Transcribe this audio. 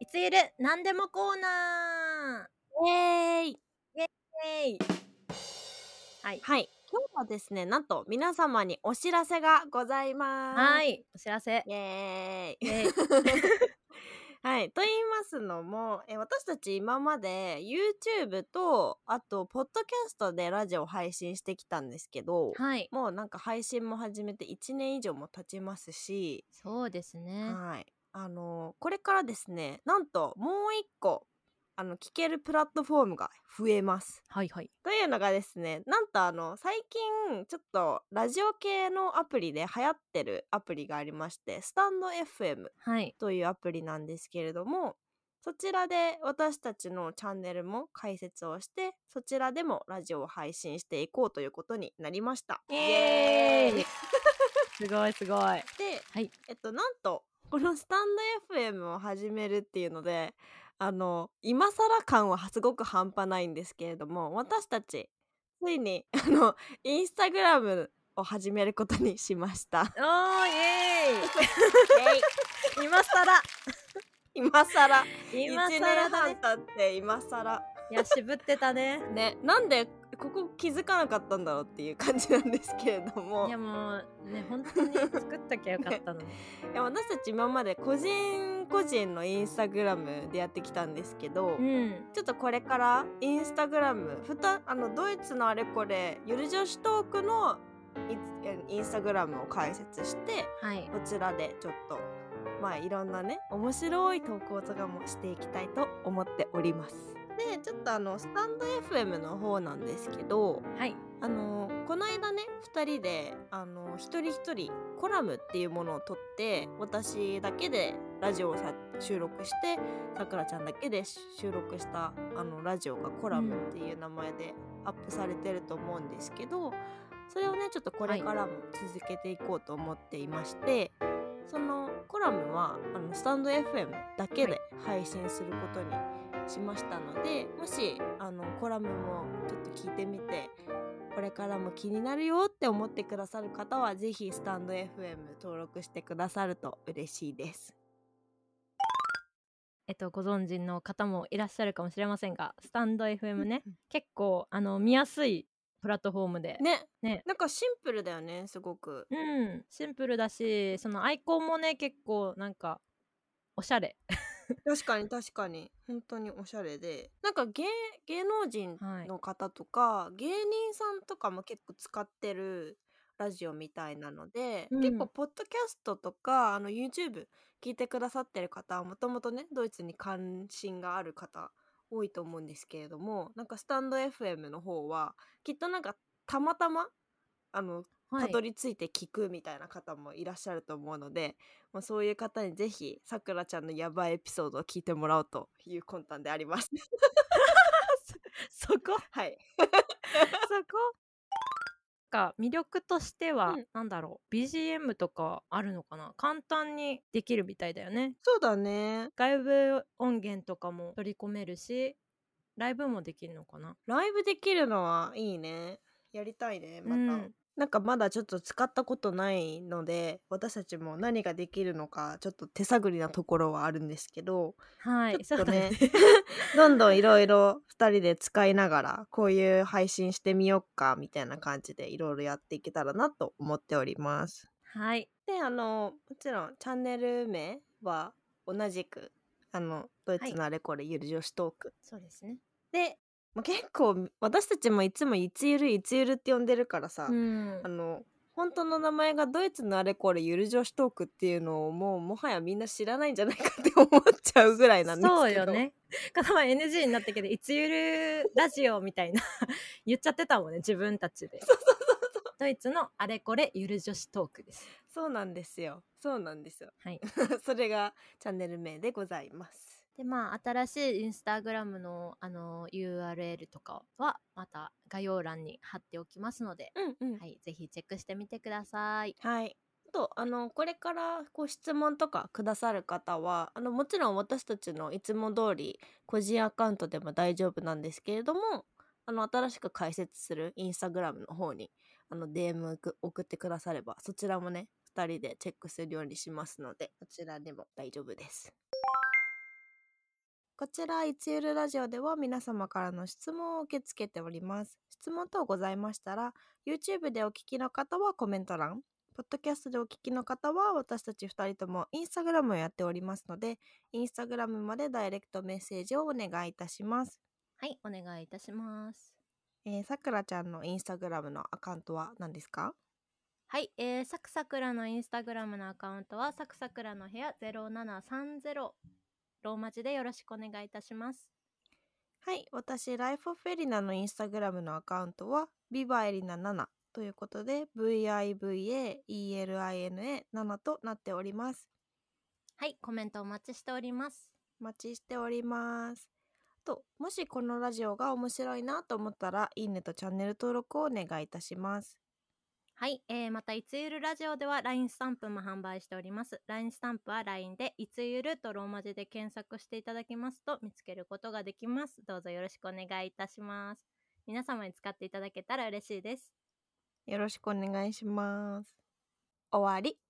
いつゆる？なんでもコーナイエーイ。ーイエーイ。はい。はい。今日はですねなんと皆様にお知らせがございます。はい。お知らせ。イエーイ。イエーイ。はい。と言いますのもえ私たち今まで YouTube とあとポッドキャストでラジオを配信してきたんですけどはい。もうなんか配信も始めて1年以上も経ちますし、そうですね。はいあのこれからですねなんともう一個あの聞けるプラットフォームが増えますはいはい。というのがですねなんとあの最近ちょっとラジオ系のアプリで流行ってるアプリがありましてスタンド FM はい。というアプリなんですけれどもそちらで私たちのチャンネルも開設をしてそちらでもラジオを配信していこうということになりましたイエーイ すごいすごい。で、はいえっとなんとこのスタンド FM を始めるっていうのであの今更感はすごく半端ないんですけれども私たちついにあのインスタグラムを始めることにしました。おー イエーイ。今更。今更。今1年更だね。半経って今更。いや、渋ってたね。ねなんでここ気づかなかったんだろうっていう感じなんですけれどもいやもうね、本当に作っときゃよかったのに。いや私たち今まで個人個人のインスタグラムでやってきたんですけど、うん。ちょっとこれからインスタグラムふたあのドイツのあれこれゆる女子トークのインインスタグラムを開設してはい。こちらでちょっとまあいろんなね面白い投稿とかもしていきたいと思っております。でちょっとあのスタンド FM の方なんですけどはい。あのこの間ね2人であの一人一人コラムっていうものを撮って私だけでラジオをさ収録してさくらちゃんだけで収録したあのラジオがコラムっていう名前でアップされてると思うんですけど、それをねちょっとこれからも続けていこうと思っていまして、そのコラムはあのスタンド FM だけで配信することにしましたので、もしあのコラムもちょっと聞いてみてこれからも気になるよって思ってくださる方はぜひスタンド FM 登録してくださると嬉しいです。えっと、ご存知の方もいらっしゃるかもしれませんが、スタンド FM ね、うん結構、あの、見やすいプラットフォームで。ねね。なんかシンプルだよねすごく。うん、シンプルだし、そのアイコンもね、結構、なんか、おしゃれ。確かに確かに。本当におしゃれで。なんか芸芸能人はい。の方とか、芸人さんとかも結構使ってるラジオみたいなので、うん。結構ポッドキャストとかあの YouTube 聞いてくださってる方はもともとねドイツに関心がある方多いと思うんですけれどもなんかスタンド FM の方はきっとなんかたまたまあのはいたど。り着いて聞くみたいな方もいらっしゃると思うので、まあ、そういう方にぜひさくらちゃんのやばいエピソードを聞いてもらおうという魂胆であります。そこ？はい。そこ？か魅力としては、うんなんだろう BGM とかあるのかな簡単にできるみたいだよねそうだね。外部音源とかも取り込めるしライブもできるのかなライブできるのはいいね。やりたいね、また。うんなんかまだちょっと使ったことないので私たちも何ができるのかちょっと手探りなところはあるんですけど、はいちょっとね どんどんいろい ろ2人で使いながらこういう配信してみよっかみたいな感じでいろいろやっていけたらなと思っております。はい。であのもちろんチャンネル名は同じくあのドイツのあれこれゆる女子トーク、そうですね。で、まあ、結構私たちもいつもいつゆるいつゆるって呼んでるからさ、うん。あの本当の名前がドイツのあれこれゆる女子トークっていうのをもうもはやみんな知らないんじゃないかって思っちゃうぐらいなんですけど。そうよね。この前 NG になったけどいつゆるラジオみたいな言っちゃってたもんね自分たちで。ドイツのあれこれゆる女子トークです。そうなんですよ。そうなんですよ。はい。それがチャンネル名でございますでまあ新しいインスタグラムのあの URL とかはまた概要欄に貼っておきますので、うんうんはい、ぜひチェックしてみてください。はい。あとあのこれからご質問とかくださる方はあのもちろん私たちのいつも通り個人アカウントでも大丈夫なんですけれどもあの新しく開設するインスタグラムの方にあの DM く送ってくださればそちらもね2人でチェックするようにしますのでこちらでも大丈夫です。こちら、いつゆるラジオでは皆様からの質問を受け付けております。質問等ございましたら、YouTube でお聞きの方はコメント欄、ポッドキャストでお聞きの方は私たち2人ともインスタグラムをやっておりますので、インスタグラムまでダイレクトメッセージをお願いいたします。はい、お願いいたします。えー、さくらちゃんのインスタグラムのアカウントは何ですか？はい、えー、サクサクラのインスタグラムのアカウントはサクサクラの部屋0730ローマ字でよろしくお願いいたします。はい、私、ライフ・オフ・エリナのインスタグラムのアカウントは、ビバエリナ7ということで、VIVAELINA7 となっております。はい、コメントお待ちしております。お待ちしております。と、もしこのラジオが面白いなと思ったら、いいねとチャンネル登録をお願いいたします。はい、えー、またいつゆるラジオでは LINE スタンプも販売しております。LINE スタンプは LINE でいつゆるとローマ字で検索していただきますと見つけることができます。どうぞよろしくお願いいたします。皆様に使っていただけたら嬉しいです。よろしくお願いします。終わり。